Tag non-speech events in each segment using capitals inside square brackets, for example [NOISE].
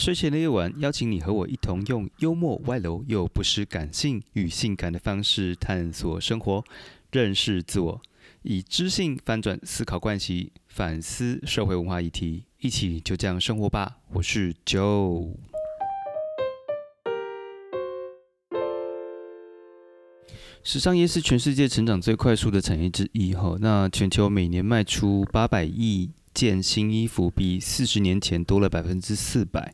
睡前的夜晚，邀请你和我一同用幽默、外露又不失感性与性感的方式探索生活，认识自我，以知性翻转思考惯习，反思社会文化议题，一起就这样生活吧。我是 Joe。时尚业是全世界成长最快速的产业之一，哈。那全球每年卖出八百亿件新衣服，比四十年前多了百分之四百。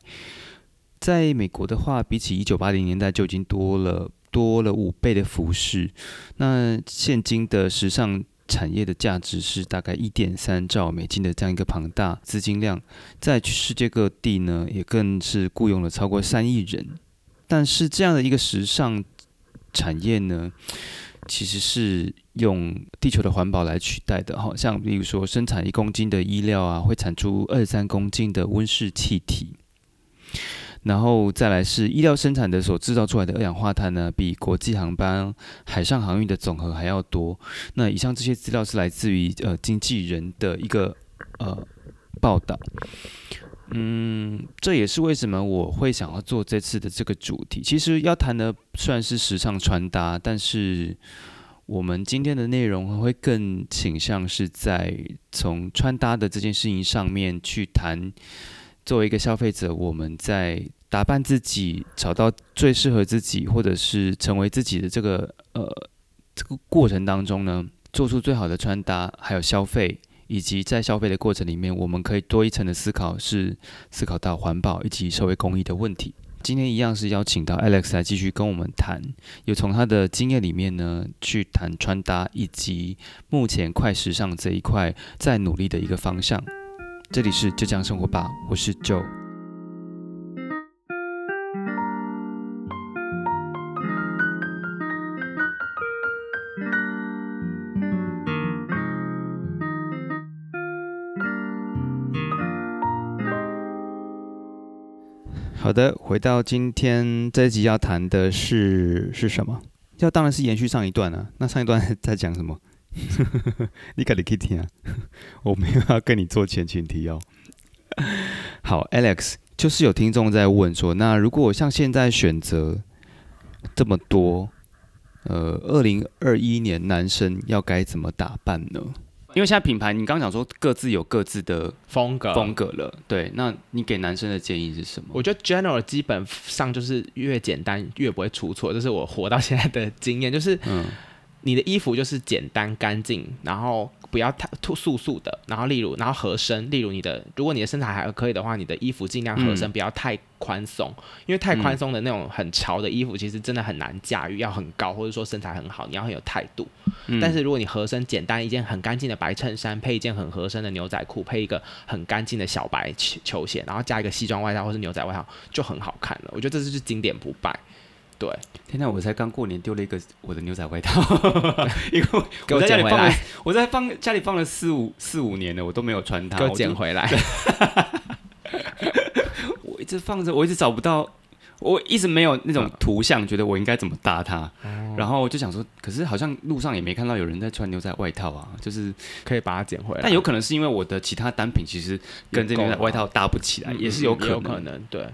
在美国的话，比起一九八零年代就已经多了多了五倍的服饰。那现今的时尚产业的价值是大概一点三兆美金的这样一个庞大资金量，在世界各地呢，也更是雇佣了超过三亿人。但是这样的一个时尚。产业呢，其实是用地球的环保来取代的，哈，像比如说生产一公斤的衣料啊，会产出二三公斤的温室气体，然后再来是衣料生产的所制造出来的二氧化碳呢，比国际航班、海上航运的总和还要多。那以上这些资料是来自于呃经纪人的一个呃报道。嗯，这也是为什么我会想要做这次的这个主题。其实要谈的虽然是时尚穿搭，但是我们今天的内容会更倾向是在从穿搭的这件事情上面去谈。作为一个消费者，我们在打扮自己、找到最适合自己，或者是成为自己的这个呃这个过程当中呢，做出最好的穿搭，还有消费。以及在消费的过程里面，我们可以多一层的思考，是思考到环保以及社会公益的问题。今天一样是邀请到 Alex 来继续跟我们谈，有从他的经验里面呢去谈穿搭，以及目前快时尚这一块在努力的一个方向。这里是浙江生活吧，我是 Joe。好的，回到今天这一集要谈的是是什么？要当然是延续上一段啊。那上一段在讲什么？[LAUGHS] 你可以听啊，我没有要跟你做前情提要。好，Alex，就是有听众在问说，那如果像现在选择这么多，呃，二零二一年男生要该怎么打扮呢？因为现在品牌，你刚刚讲说各自有各自的风格风格了，对，那你给男生的建议是什么？我觉得 general 基本上就是越简单越不会出错，这是我活到现在的经验，就是你的衣服就是简单干净，然后。不要太突素素的，然后例如，然后合身，例如你的，如果你的身材还可以的话，你的衣服尽量合身，不要太宽松，因为太宽松的那种很潮的衣服，其实真的很难驾驭，要很高，或者说身材很好，你要很有态度。但是如果你合身，简单一件很干净的白衬衫，配一件很合身的牛仔裤，配一个很干净的小白球球鞋，然后加一个西装外套或是牛仔外套，就很好看了。我觉得这就是经典不败。对，天哪！我才刚过年丢了一个我的牛仔外套，[LAUGHS] 因为我在家里放了，我在放家里放了四五四五年了，我都没有穿它，给我捡回来。[LAUGHS] 我一直放着，我一直找不到，我一直没有那种图像，觉得我应该怎么搭它。然后我就想说，可是好像路上也没看到有人在穿牛仔外套啊，就是可以把它捡回来。但有可能是因为我的其他单品其实跟这牛仔外套搭不起来，也是有可能。对，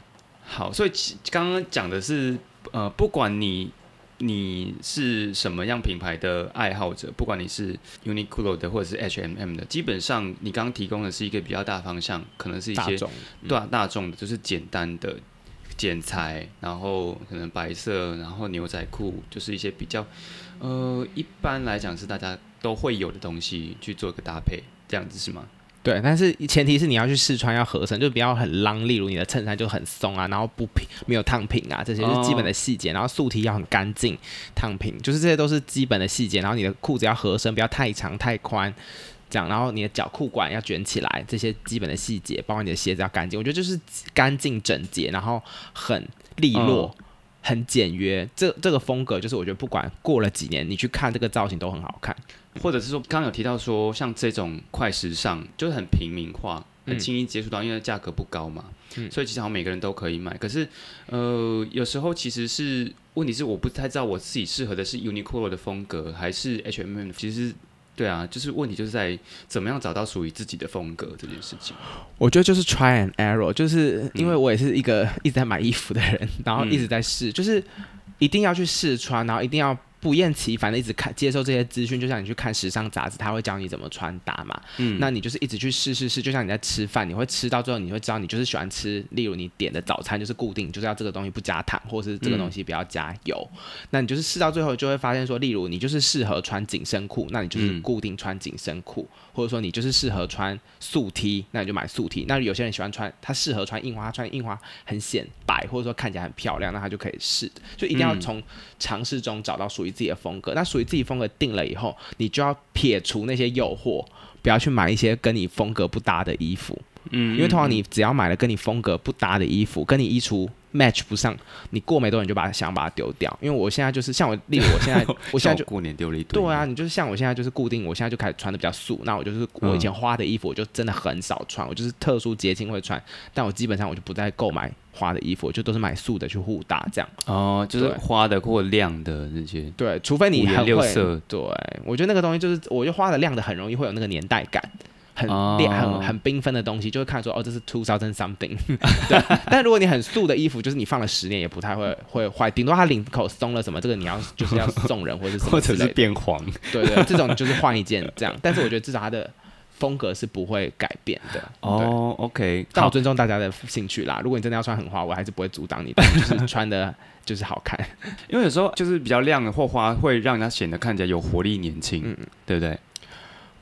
好，所以刚刚讲的是。呃，不管你你是什么样品牌的爱好者，不管你是 Uniqlo 的或者是 H&M 的，基本上你刚刚提供的是一个比较大方向，可能是一些大大众的，就是简单的剪裁，然后可能白色，然后牛仔裤，就是一些比较呃一般来讲是大家都会有的东西去做一个搭配，这样子是吗？对，但是前提是你要去试穿要合身，就不要很浪。例如你的衬衫就很松啊，然后不平没有烫平啊，这些是基本的细节。然后素体要很干净，烫平，就是这些都是基本的细节。然后你的裤子要合身，不要太长太宽，这样。然后你的脚裤管要卷起来，这些基本的细节，包括你的鞋子要干净。我觉得就是干净整洁，然后很利落。很简约，这这个风格就是我觉得不管过了几年，你去看这个造型都很好看。或者是说，刚刚有提到说，像这种快时尚就是很平民化，很轻易接触到，因为价格不高嘛，所以其实好像每个人都可以买。可是，呃，有时候其实是问题是我不太知道我自己适合的是 Uniqlo 的风格还是 H&M。其实对啊，就是问题就是在怎么样找到属于自己的风格这件事情。我觉得就是 try and error，就是因为我也是一个 [LAUGHS] 一直在买衣服的人，然后一直在试，就是一定要去试穿，然后一定要。不厌其烦的一直看接受这些资讯，就像你去看时尚杂志，他会教你怎么穿搭嘛。嗯，那你就是一直去试试试，就像你在吃饭，你会吃到最后，你会知道你就是喜欢吃。例如你点的早餐就是固定，就是要这个东西不加糖，或者是这个东西不要加油。那你就是试到最后，就会发现说，例如你就是适合穿紧身裤，那你就是固定穿紧身裤。或者说你就是适合穿素 T，那你就买素 T。那有些人喜欢穿，他适合穿印花，穿印花很显白，或者说看起来很漂亮，那他就可以试。就一定要从尝试中找到属于自己的风格。那属于自己风格定了以后，你就要撇除那些诱惑，不要去买一些跟你风格不搭的衣服。嗯，因为通常你只要买了跟你风格不搭的衣服，跟你衣橱。Match 不上，你过没多久就把想把它丢掉。因为我现在就是像我，例如我现在，[LAUGHS] 我现在就过年丢了一堆。对啊，你就是像我现在就是固定，我现在就开始穿的比较素。那我就是我以前花的衣服，我就真的很少穿，我就是特殊节庆会穿。但我基本上我就不再购买花的衣服，我就都是买素的去互搭这样。哦，就是花的或亮的这些。对，除非你很会。对，我觉得那个东西就是，我就花的亮的很容易会有那个年代感。很亮、很很缤纷的东西，就会看说哦，这是 two thousand something。[LAUGHS] 对，但如果你很素的衣服，就是你放了十年也不太会会坏，顶多它领口松了什么，这个你要就是要送人或者什么，或者是变黄。对对，这种就是换一件这样。但是我觉得至少它的风格是不会改变的。哦，OK，但我尊重大家的兴趣啦。如果你真的要穿很花，我还是不会阻挡你的，就是穿的就是好看。[LAUGHS] 因为有时候就是比较亮的或花，会让它显得看起来有活力、年轻，嗯，对不对？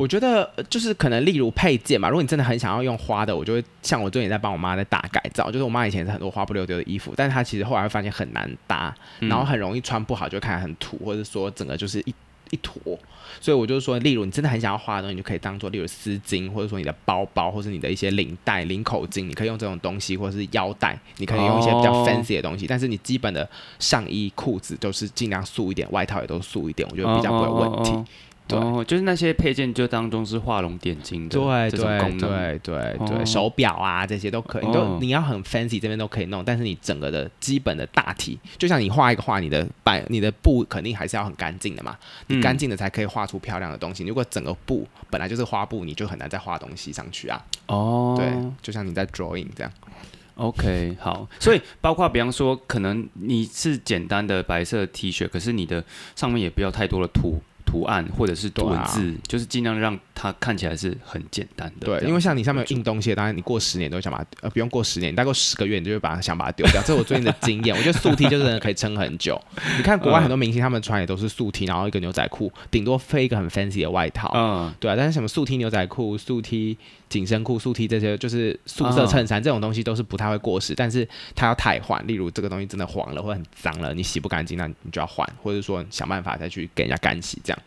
我觉得就是可能，例如配件嘛。如果你真的很想要用花的，我就会像我最近在帮我妈在大改造。就是我妈以前是很多花不溜丢的衣服，但是她其实后来会发现很难搭，然后很容易穿不好，就看起来很土，或者说整个就是一一坨。所以我就是说，例如你真的很想要花的东西，你就可以当做例如丝巾，或者说你的包包，或者你的一些领带、领口巾，你可以用这种东西，或者是腰带，你可以用一些比较 fancy 的东西。但是你基本的上衣、裤子都是尽量素一点，外套也都素一点，我觉得比较不会有问题。哦，就是那些配件就当中是画龙点睛的，对对对对对，手表啊这些都可以，你都你要很 fancy 这边都可以弄，但是你整个的基本的大体，就像你画一个画，你的摆你的布肯定还是要很干净的嘛，你干净的才可以画出漂亮的东西。如果整个布本来就是花布，你就很难再画东西上去啊。哦，对，就像你在 drawing 这样。OK，好，所以包括比方说，可能你是简单的白色 T 恤，可是你的上面也不要太多的图。图案或者是文字，就是尽量让它看起来是很简单的。对，因为像你上面有印东西，当然你过十年都会想把它，呃，不用过十年，大概十个月你就会把它想把它丢掉。[LAUGHS] 这是我最近的经验。我觉得素 T 就是可以撑很久。[LAUGHS] 你看国外很多明星他们穿也都是素 T，然后一个牛仔裤，顶多配一个很 fancy 的外套。嗯，对啊。但是什么素 T 牛仔裤、素 T 紧身裤、素 T 这些，就是素色衬衫这种东西都是不太会过时，但是它要太换。例如这个东西真的黄了或很脏了，你洗不干净，那你就要换，或者说想办法再去给人家干洗这样。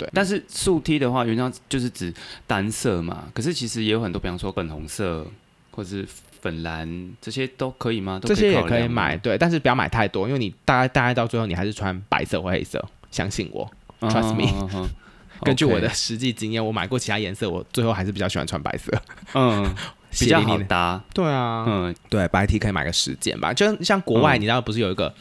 对，但是素 T 的话，原上就是指单色嘛。可是其实也有很多，比方说粉红色或者是粉蓝这些都可以吗？这些也可以买，对，但是不要买太多，因为你大概大概到最后你还是穿白色或黑色。相信我，Trust me。根据我的实际经验，我买过其他颜色，我最后还是比较喜欢穿白色。嗯，[LAUGHS] 比较好搭。对啊，嗯，对，白 T 可以买个十件吧。就像国外，你知道不是有一个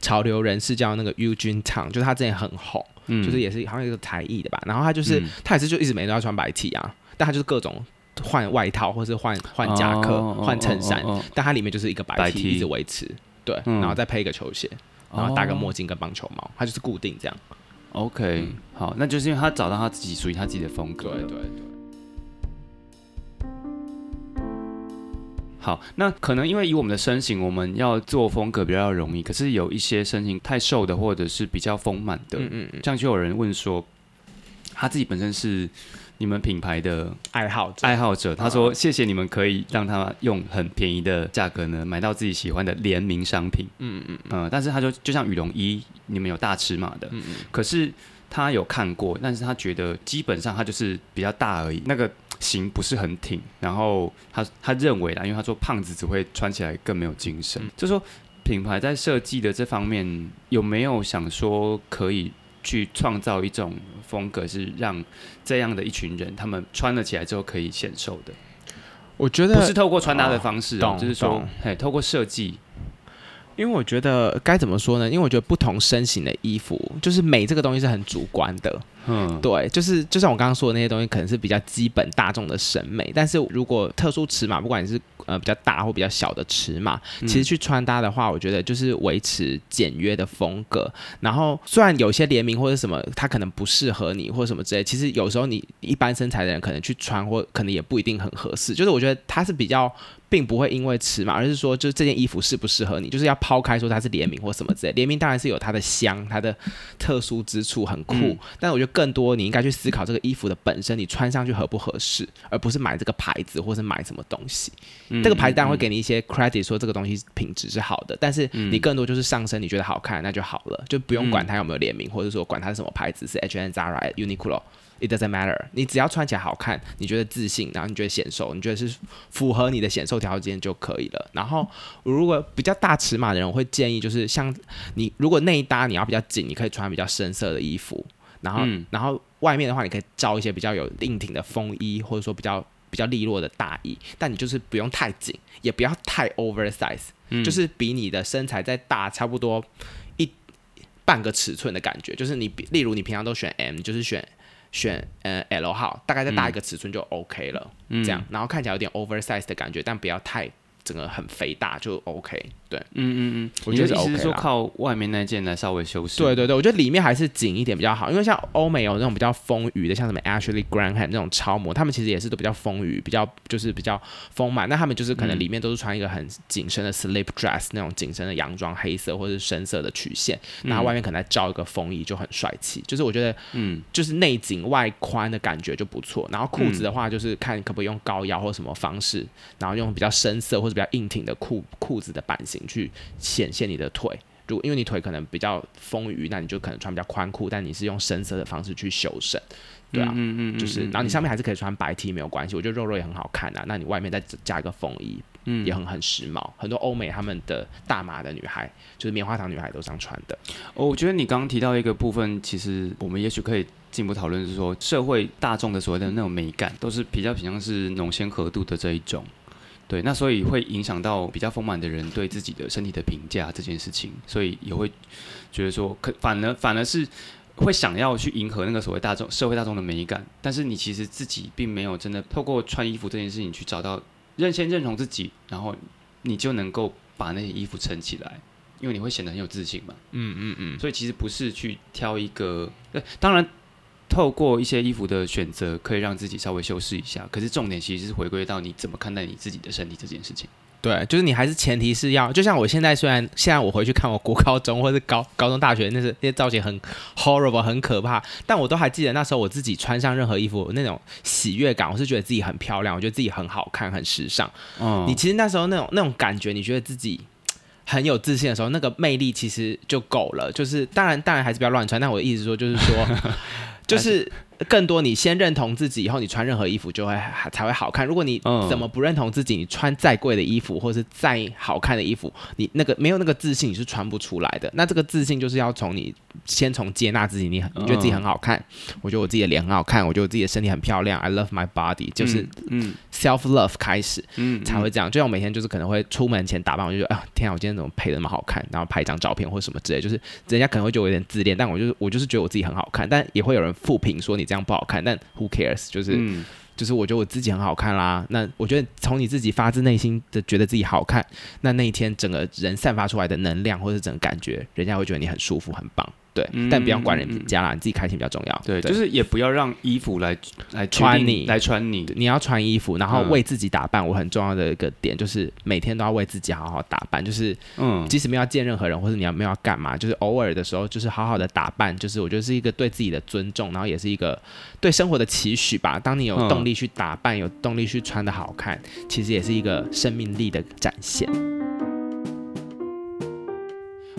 潮流人士叫那个 Eugene Tang，就是他之前很红。就是也是好像一个才艺的吧，然后他就是他也是就一直每天都要穿白 T 啊，但他就是各种换外套或是换换夹克换衬衫，但他里面就是一个白 T 一直维持，对，然后再配一个球鞋，然后戴个墨镜跟棒球帽，他就是固定这样。OK，好，那就是因为他找到他自己属于他自己的风格。对对对。好，那可能因为以我们的身形，我们要做风格比较容易。可是有一些身形太瘦的，或者是比较丰满的，嗯嗯，这样就有人问说，他自己本身是你们品牌的爱好者，爱好者。他说：“谢谢你们可以让他用很便宜的价格呢，买到自己喜欢的联名商品。”嗯嗯嗯，但是他就就像羽绒衣，你们有大尺码的，嗯嗯，可是他有看过，但是他觉得基本上他就是比较大而已，那个。型不是很挺，然后他他认为啦，因为他说胖子只会穿起来更没有精神。就说品牌在设计的这方面有没有想说可以去创造一种风格，是让这样的一群人他们穿了起来之后可以显瘦的？我觉得不是透过穿搭的方式哦，就是说，嘿，透过设计。因为我觉得该怎么说呢？因为我觉得不同身形的衣服，就是美这个东西是很主观的。嗯，对，就是就像我刚刚说的那些东西，可能是比较基本大众的审美。但是如果特殊尺码，不管你是呃比较大或比较小的尺码，其实去穿搭的话，我觉得就是维持简约的风格。然后虽然有些联名或者什么，它可能不适合你或者什么之类，其实有时候你一般身材的人可能去穿或可能也不一定很合适。就是我觉得它是比较。并不会因为尺码，而是说，就是这件衣服适不适合你，就是要抛开说它是联名或什么之类。联名当然是有它的香，它的特殊之处很酷，但我觉得更多你应该去思考这个衣服的本身，你穿上去合不合适，而不是买这个牌子或是买什么东西。这个牌子当然会给你一些 credit，说这个东西品质是好的，但是你更多就是上身，你觉得好看那就好了，就不用管它有没有联名，或者说管它是什么牌子，是 H&M、Zara、Uniqlo。It doesn't matter，你只要穿起来好看，你觉得自信，然后你觉得显瘦，你觉得是符合你的显瘦条件就可以了。然后如果比较大尺码的人，我会建议就是像你如果内搭你要比较紧，你可以穿比较深色的衣服。然后然后外面的话，你可以罩一些比较有硬挺的风衣，或者说比较比较利落的大衣。但你就是不用太紧，也不要太 oversize，就是比你的身材再大差不多一半个尺寸的感觉。就是你例如你平常都选 M，就是选。选呃 L 号，大概再大一个尺寸就 OK 了，这样，然后看起来有点 oversize 的感觉，但不要太。整个很肥大就 OK，对，嗯嗯嗯，我觉得意思是说靠外面那件来稍微修饰，对对对，我觉得里面还是紧一点比较好，因为像欧美有那种比较丰腴的，像什么 Ashley Graham 那种超模，他们其实也是都比较丰腴，比较就是比较丰满，那他们就是可能里面都是穿一个很紧身的 slip dress 那种紧身的洋装，黑色或者是深色的曲线，然后外面可能再罩一个风衣就很帅气，就是我觉得，嗯，就是内紧外宽的感觉就不错，然后裤子的话就是看可不可以用高腰或什么方式，然后用比较深色或者。比较硬挺的裤裤子的版型去显现你的腿，如果因为你腿可能比较丰腴，那你就可能穿比较宽裤，但你是用深色的方式去修身，对啊，嗯嗯就是，然后你上面还是可以穿白 T 没有关系，我觉得肉肉也很好看啊，那你外面再加一个风衣，嗯，也很很时髦，很多欧美他们的大码的女孩，就是棉花糖女孩都这样穿的。哦，我觉得你刚刚提到一个部分，其实我们也许可以进一步讨论，是说社会大众的所谓的那种美感，都是比较偏向是浓鲜合度的这一种。对，那所以会影响到比较丰满的人对自己的身体的评价这件事情，所以也会觉得说，可反而反而是会想要去迎合那个所谓大众社会大众的美感，但是你其实自己并没有真的透过穿衣服这件事情去找到认先认同自己，然后你就能够把那些衣服撑起来，因为你会显得很有自信嘛。嗯嗯嗯。所以其实不是去挑一个，对，当然。透过一些衣服的选择，可以让自己稍微修饰一下。可是重点其实是回归到你怎么看待你自己的身体这件事情。对，就是你还是前提是要，就像我现在虽然现在我回去看我国高中或者高 [LAUGHS] 高中大学，那是那些造型很 horrible 很可怕，但我都还记得那时候我自己穿上任何衣服那种喜悦感，我是觉得自己很漂亮，我觉得自己很好看，很时尚。嗯，你其实那时候那种那种感觉，你觉得自己很有自信的时候，那个魅力其实就够了。就是当然当然还是不要乱穿，但我的意思说就是说。[LAUGHS] 就是更多，你先认同自己，以后你穿任何衣服就会才会好看。如果你怎么不认同自己，你穿再贵的衣服或者是再好看的衣服，你那个没有那个自信，你是穿不出来的。那这个自信就是要从你先从接纳自己，你你觉得自己很好看，我觉得我自己的脸很好看，我觉得我自己的身体很漂亮，I love my body，就是嗯 self love 开始，嗯才会这样。就像我每天就是可能会出门前打扮，我就觉得啊天啊，我今天怎么配的那么好看，然后拍一张照片或什么之类，就是人家可能会觉得我有点自恋，但我就是我就是觉得我自己很好看，但也会有人。复评说你这样不好看，但 who cares？就是就是我觉得我自己很好看啦。那我觉得从你自己发自内心的觉得自己好看，那那一天整个人散发出来的能量或者整个感觉，人家会觉得你很舒服、很棒。对，但不要管人家啦，你自己开心比较重要。对，就是也不要让衣服来来穿你，来穿你。你要穿衣服，然后为自己打扮。我很重要的一个点就是每天都要为自己好好打扮。就是，嗯，即使没有见任何人，或者你要没有要干嘛，就是偶尔的时候，就是好好的打扮。就是我觉得是一个对自己的尊重，然后也是一个对生活的期许吧。当你有动力去打扮，有动力去穿的好看，其实也是一个生命力的展现。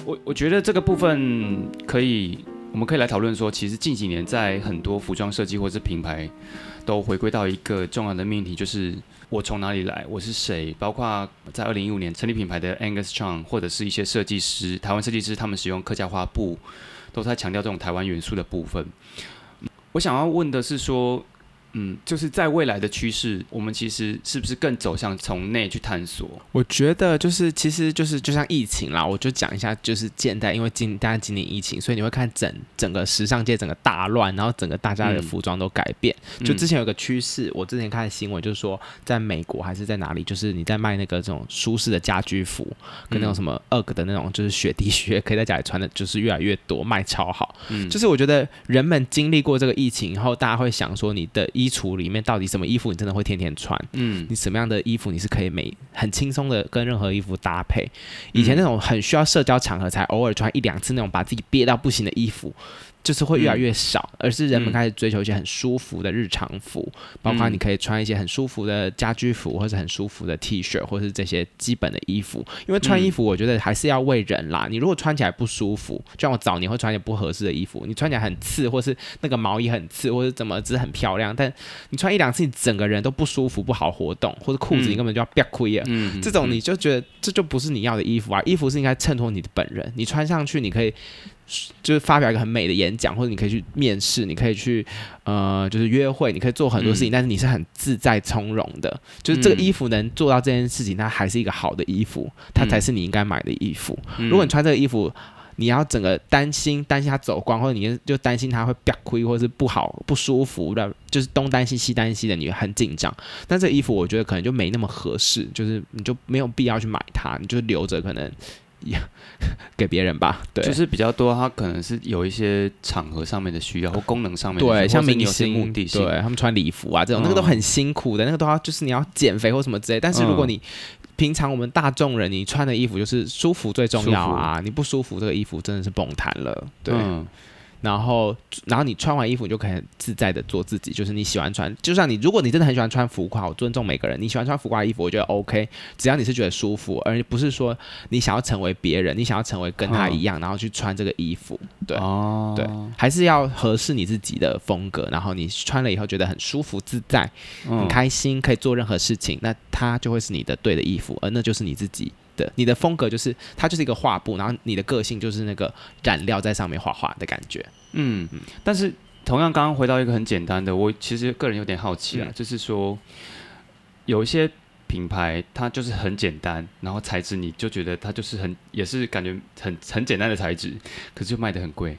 我我觉得这个部分可以，我们可以来讨论说，其实近几年在很多服装设计或者品牌，都回归到一个重要的命题，就是我从哪里来，我是谁。包括在二零一五年成立品牌的 Angus Chang，或者是一些设计师，台湾设计师，他们使用客家花布，都在强调这种台湾元素的部分。我想要问的是说，嗯，就是在未来的趋势，我们其实是不是更走向从内去探索？我觉得就是，其实就是就像疫情啦，我就讲一下，就是现在，因为今大家今年疫情，所以你会看整整个时尚界整个大乱，然后整个大家的服装都改变。就之前有个趋势，我之前看的新闻就是说，在美国还是在哪里，就是你在卖那个这种舒适的家居服，跟那种什么 UGG 的那种，就是雪地靴，可以在家里穿的，就是越来越多，卖超好。嗯，就是我觉得人们经历过这个疫情以后，大家会想说，你的衣橱里面到底什么衣服你真的会天天穿？嗯，你什么样的衣服你是可以每很轻松的跟任何衣服搭配？以前那种很需要社交场合才偶尔穿一两次那种把自己憋到不行的衣服。就是会越来越少，而是人们开始追求一些很舒服的日常服，包括你可以穿一些很舒服的家居服，或者很舒服的 T 恤，或是这些基本的衣服。因为穿衣服，我觉得还是要为人啦。你如果穿起来不舒服，就像我早年会穿一些不合适的衣服，你穿起来很刺，或是那个毛衣很刺，或是怎么只是很漂亮，但你穿一两次，你整个人都不舒服，不好活动，或者裤子你根本就要憋亏了。嗯，这种你就觉得这就不是你要的衣服啊！衣服是应该衬托你的本人，你穿上去你可以。就是发表一个很美的演讲，或者你可以去面试，你可以去呃，就是约会，你可以做很多事情，但是你是很自在从容的。就是这个衣服能做到这件事情，它还是一个好的衣服，它才是你应该买的衣服。如果你穿这个衣服，你要整个担心担心它走光，或者你就担心它会掉亏，或者是不好不舒服的，就是东担心西担心的，你很紧张。但这个衣服我觉得可能就没那么合适，就是你就没有必要去买它，你就留着可能。[LAUGHS] 给别人吧，对，就是比较多，他可能是有一些场合上面的需要或功能上面，对，像明星目的性，对他们穿礼服啊这种，那个都很辛苦的，那个都要就是你要减肥或什么之类。但是如果你平常我们大众人，你穿的衣服就是舒服最重要啊，你不舒服，这个衣服真的是崩弹了，对。然后，然后你穿完衣服，你就可以自在的做自己。就是你喜欢穿，就像你，如果你真的很喜欢穿浮夸，我尊重每个人。你喜欢穿浮夸衣服，我觉得 OK，只要你是觉得舒服，而不是说你想要成为别人，你想要成为跟他一样，然后去穿这个衣服。对，对，还是要合适你自己的风格。然后你穿了以后觉得很舒服、自在、很开心，可以做任何事情，那它就会是你的对的衣服，而那就是你自己。的，你的风格就是它就是一个画布，然后你的个性就是那个染料在上面画画的感觉。嗯，但是同样刚刚回到一个很简单的，我其实个人有点好奇啊，就是说有一些品牌它就是很简单，然后材质你就觉得它就是很也是感觉很很简单的材质，可是就卖的很贵。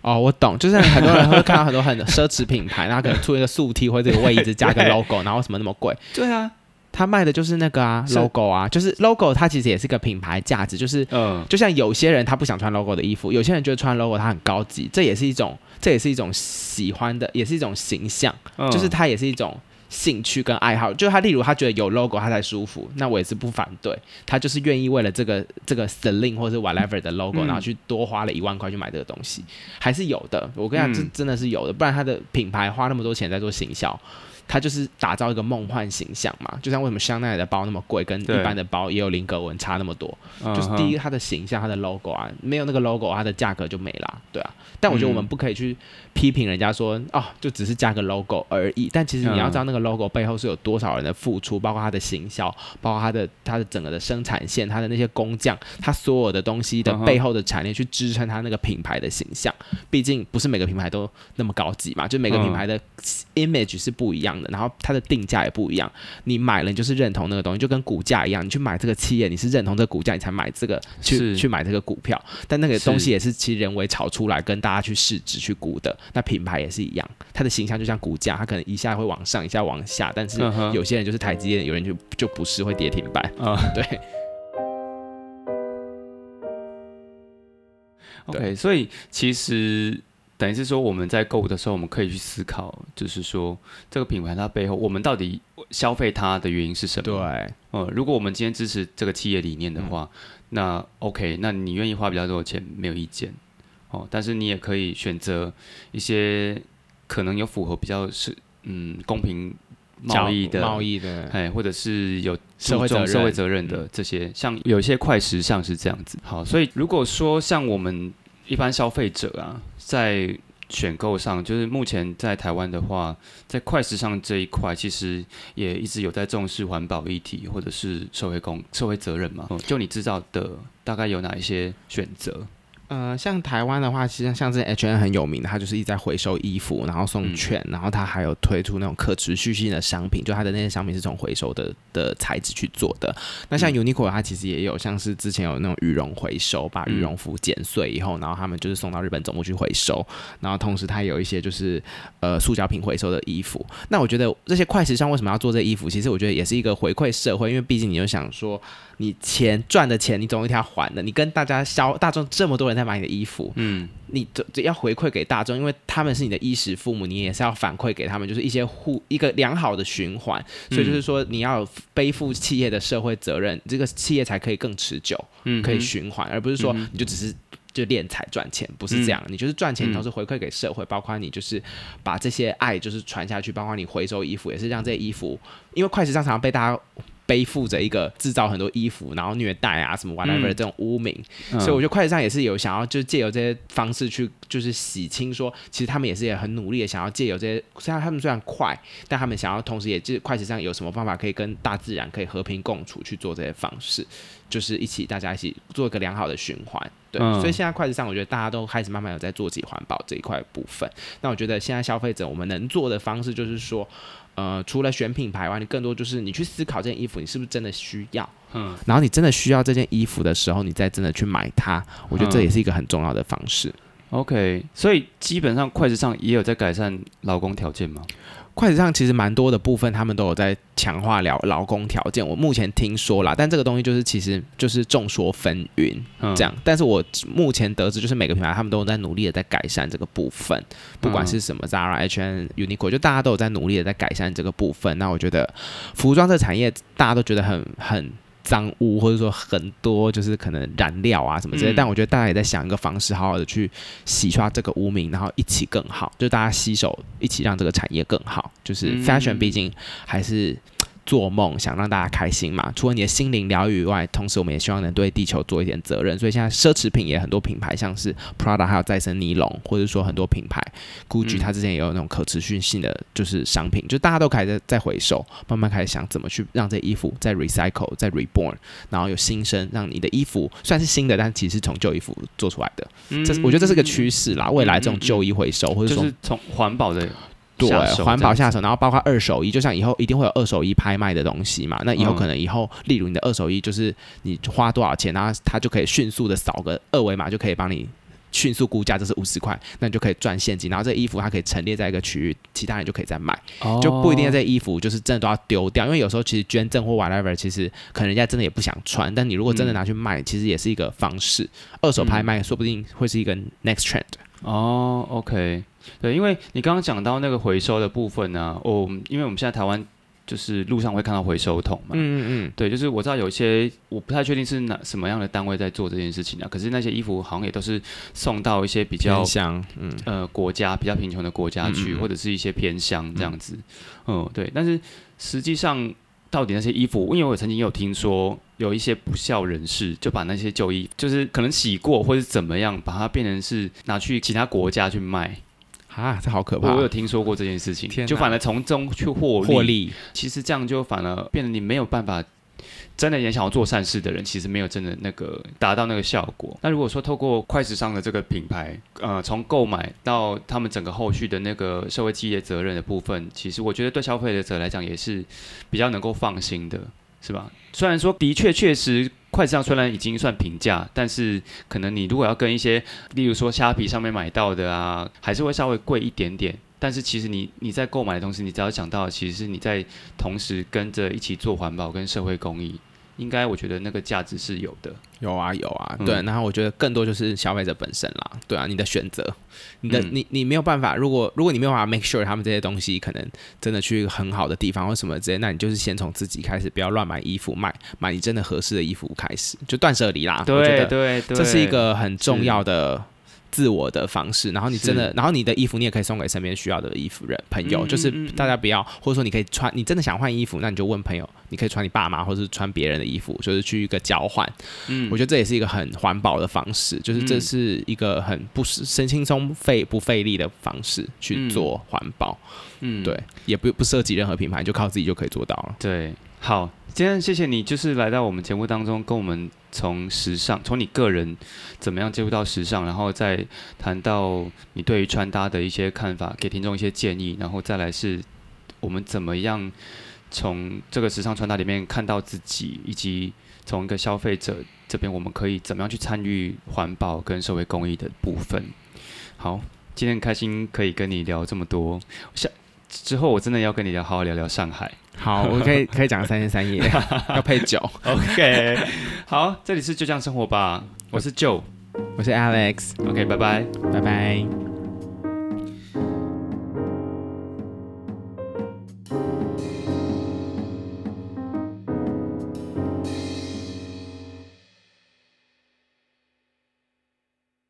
哦，我懂，就是很多人会看到很多很奢侈品牌，[LAUGHS] 然后可能出一个素 T 或者这个位置加个 logo，然后什么那么贵？对啊。他卖的就是那个啊，logo 啊，就是 logo，它其实也是个品牌价值，就是，嗯，就像有些人他不想穿 logo 的衣服，有些人觉得穿 logo 它很高级，这也是一种，这也是一种喜欢的，也是一种形象，就是它也是一种兴趣跟爱好，就是他例如他觉得有 logo 他才舒服，那我也是不反对，他就是愿意为了这个这个 Celine 或者是 whatever 的 logo，然后去多花了一万块去买这个东西，还是有的，我跟你讲，这真的是有的，不然他的品牌花那么多钱在做行销。它就是打造一个梦幻形象嘛，就像为什么香奈儿的包那么贵，跟一般的包也有菱格纹差那么多，就是第一它的形象，它的 logo 啊，没有那个 logo，它的价格就没啦，对啊。但我觉得我们不可以去批评人家说，哦，就只是加个 logo 而已。但其实你要知道那个 logo 背后是有多少人的付出，包括它的行销，包括它的它的整个的生产线，它的那些工匠，它所有的东西的背后的产业去支撑它那个品牌的形象。毕竟不是每个品牌都那么高级嘛，就每个品牌的 image 是不一样的。然后它的定价也不一样，你买了你就是认同那个东西，就跟股价一样，你去买这个企业，你是认同这个股价，你才买这个去去买这个股票。但那个东西也是其实人为炒出来，跟大家去市值去估的。那品牌也是一样，它的形象就像股价，它可能一下会往上，一下往下。但是有些人就是台积电，有人就就不是会跌停板啊。[LAUGHS] [LAUGHS] 对。OK，所以其实。等于是说，我们在购物的时候，我们可以去思考，就是说这个品牌它背后，我们到底消费它的原因是什么？对，嗯，如果我们今天支持这个企业理念的话，那 OK，那你愿意花比较多的钱，没有意见，哦，但是你也可以选择一些可能有符合比较是嗯公平贸易的贸易的，哎，或者是有社会社会责任的这些，像有一些快时尚是这样子。好，所以如果说像我们。一般消费者啊，在选购上，就是目前在台湾的话，在快时尚这一块，其实也一直有在重视环保议题或者是社会公社会责任嘛。就你知道的，大概有哪一些选择？呃，像台湾的话，其实像这 H N 很有名的，它就是一直在回收衣服，然后送券，然后它还有推出那种可持续性的商品，就它的那些商品是从回收的的材质去做的。那像 Uniqlo 它其实也有，像是之前有那种羽绒回收，把羽绒服剪碎以后，然后他们就是送到日本总部去回收，然后同时它有一些就是呃塑胶品回收的衣服。那我觉得这些快时尚为什么要做这衣服？其实我觉得也是一个回馈社会，因为毕竟你就想说。你钱赚的钱，你总有一天要还的。你跟大家消大众这么多人在买你的衣服，嗯，你这这要回馈给大众，因为他们是你的衣食父母，你也是要反馈给他们，就是一些互一个良好的循环。所以就是说，你要背负企业的社会责任，这个企业才可以更持久，嗯，可以循环，而不是说你就只是就敛财赚钱，不是这样。你就是赚钱，同时回馈给社会，包括你就是把这些爱就是传下去，包括你回收衣服，也是让这些衣服，因为快时尚常常被大家。背负着一个制造很多衣服，然后虐待啊什么 whatever 这种污名，所以我觉得快时尚也是有想要就借由这些方式去就是洗清，说其实他们也是也很努力的想要借由这些，虽然他们虽然快，但他们想要同时也就快时尚有什么方法可以跟大自然可以和平共处去做这些方式，就是一起大家一起做一个良好的循环。对，所以现在快时尚我觉得大家都开始慢慢有在做自己环保这一块部分。那我觉得现在消费者我们能做的方式就是说。呃，除了选品牌外，你更多就是你去思考这件衣服你是不是真的需要，嗯，然后你真的需要这件衣服的时候，你再真的去买它，我觉得这也是一个很重要的方式。OK，所以基本上快时尚也有在改善劳工条件吗？筷子上其实蛮多的部分，他们都有在强化了劳工条件。我目前听说啦，但这个东西就是其实就是众说纷纭这样。但是我目前得知，就是每个品牌他们都有在努力的在改善这个部分，不管是什么 Zara、H&M、Uniqlo，就大家都有在努力的在改善这个部分。那我觉得服装这产业大家都觉得很很。脏污，或者说很多就是可能染料啊什么之类，但我觉得大家也在想一个方式，好好的去洗刷这个污名，然后一起更好，就大家携手一起让这个产业更好。就是 fashion 毕竟还是。做梦想让大家开心嘛？除了你的心灵疗愈以外，同时我们也希望能对地球做一点责任。所以现在奢侈品也很多品牌，像是 Prada 还有再生尼龙，或者说很多品牌，Gucci 它之前也有那种可持续性的就是商品，就大家都开始在回收，慢慢开始想怎么去让这衣服再 recycle、再 reborn，然后有新生，让你的衣服算是新的，但其实是从旧衣服做出来的。嗯这我觉得这是个趋势啦。未来这种旧衣回收，或者说从环保的。对，环保下手，然后包括二手衣，就像以后一定会有二手衣拍卖的东西嘛。那以后可能以后，例如你的二手衣，就是你花多少钱，然后它就可以迅速的扫个二维码，就可以帮你迅速估价，这是五十块，那你就可以赚现金。然后这衣服它可以陈列在一个区域，其他人就可以再买，就不一定要这衣服就是真的都要丢掉，因为有时候其实捐赠或 whatever，其实可能人家真的也不想穿，但你如果真的拿去卖，其实也是一个方式。二手拍卖说不定会是一个 next trend。哦，OK。对，因为你刚刚讲到那个回收的部分呢，哦，因为我们现在台湾就是路上会看到回收桶嘛，嗯嗯嗯，对，就是我知道有一些我不太确定是哪什么样的单位在做这件事情啊，可是那些衣服好像也都是送到一些比较乡，嗯。呃国家比较贫穷的国家去，或者是一些偏乡这样子，嗯对，但是实际上到底那些衣服，因为我曾经有听说有一些不孝人士就把那些旧衣，就是可能洗过或者怎么样，把它变成是拿去其他国家去卖。啊，这好可怕！我有听说过这件事情，就反而从中去获获利。其实这样就反而变得你没有办法真的也想要做善事的人，其实没有真的那个达到那个效果。那如果说透过快时尚的这个品牌，呃，从购买到他们整个后续的那个社会企业责任的部分，其实我觉得对消费者来讲也是比较能够放心的，是吧？虽然说的确确实。快时尚虽然已经算平价，但是可能你如果要跟一些，例如说虾皮上面买到的啊，还是会稍微贵一点点。但是其实你你在购买的同时，你只要想到，其实是你在同时跟着一起做环保跟社会公益。应该我觉得那个价值是有的，有啊有啊，对。然后我觉得更多就是消费者本身啦，对啊，你的选择，你的你你没有办法，如果如果你没有办法 make sure 他们这些东西可能真的去一个很好的地方或什么之类，那你就是先从自己开始，不要乱买衣服，买买你真的合适的衣服开始，就断舍离啦。对对对，这是一个很重要的。自我的方式，然后你真的，然后你的衣服你也可以送给身边需要的衣服人朋友，就是大家不要，或者说你可以穿，你真的想换衣服，那你就问朋友，你可以穿你爸妈或者是穿别人的衣服，就是去一个交换。嗯，我觉得这也是一个很环保的方式，就是这是一个很不是身轻松费不费力的方式去做环保。嗯，对，也不不涉及任何品牌，就靠自己就可以做到了。对。好，今天谢谢你，就是来到我们节目当中，跟我们从时尚，从你个人怎么样接触到时尚，然后再谈到你对于穿搭的一些看法，给听众一些建议，然后再来是我们怎么样从这个时尚穿搭里面看到自己，以及从一个消费者这边，我们可以怎么样去参与环保跟社会公益的部分。好，今天开心可以跟你聊这么多，下之后我真的要跟你聊，好好聊聊上海。好，我可以可以讲三天三夜，[LAUGHS] 要配酒。OK，好，这里是就这样生活吧，我是 Joe。我是 Alex，OK，拜拜。拜拜。